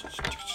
ちょ